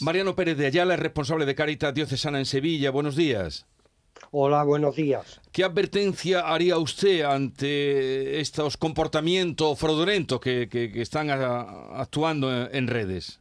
Mariano Pérez de Ayala es responsable de Caritas Diocesana en Sevilla. Buenos días. Hola, buenos días. ¿Qué advertencia haría usted ante estos comportamientos fraudulentos que, que- que están a- actuando en, en redes?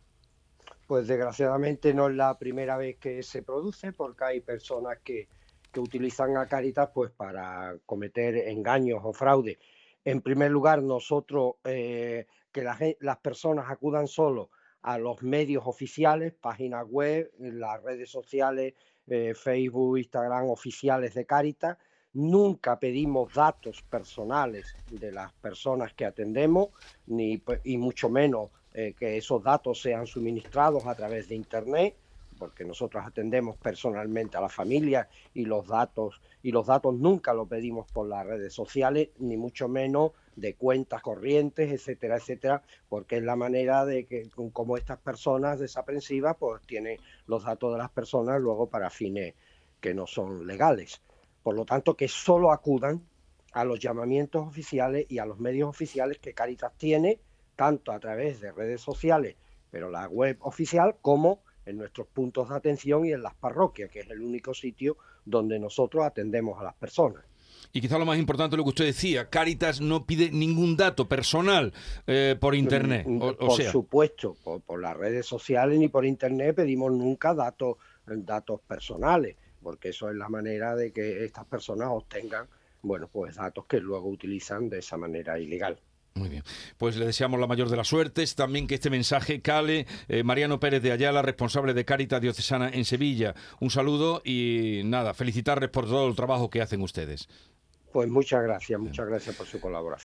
Pues desgraciadamente no es la primera vez que se produce porque hay personas que, que utilizan a Caritas pues para cometer engaños o fraude. En primer lugar, nosotros eh, que la las personas acudan solo a los medios oficiales, páginas web, las redes sociales, eh, Facebook, Instagram oficiales de Caritas. Nunca pedimos datos personales de las personas que atendemos, ni, pe- y mucho menos eh, que esos datos sean suministrados a través de Internet, porque nosotros atendemos personalmente a la familia y los datos y los datos nunca los pedimos por las redes sociales, ni mucho menos de cuentas corrientes, etcétera, etcétera, porque es la manera de que como estas personas desaprensivas pues tienen los datos de las personas luego para fines que no son legales. Por lo tanto, que solo acudan a los llamamientos oficiales y a los medios oficiales que Caritas tiene, tanto a través de redes sociales, pero la web oficial, como en nuestros puntos de atención y en las parroquias, que es el único sitio donde nosotros atendemos a las personas. Y quizá lo más importante lo que usted decía, Caritas no pide ningún dato personal eh, por Internet. Mm, O, o por sea, supuesto, por, por las redes sociales ni por internet pedimos nunca datos, datos personales, porque eso es la manera de que estas personas obtengan, bueno, pues datos que luego utilizan de esa manera ilegal. Muy bien. Pues le deseamos la mayor de las suertes. También que este mensaje cale eh, Mariano Pérez de Ayala, responsable de Caritas Diocesana en Sevilla. Un saludo y nada, felicitarles por todo el trabajo que hacen ustedes. Pues muchas gracias, muchas gracias por su colaboración.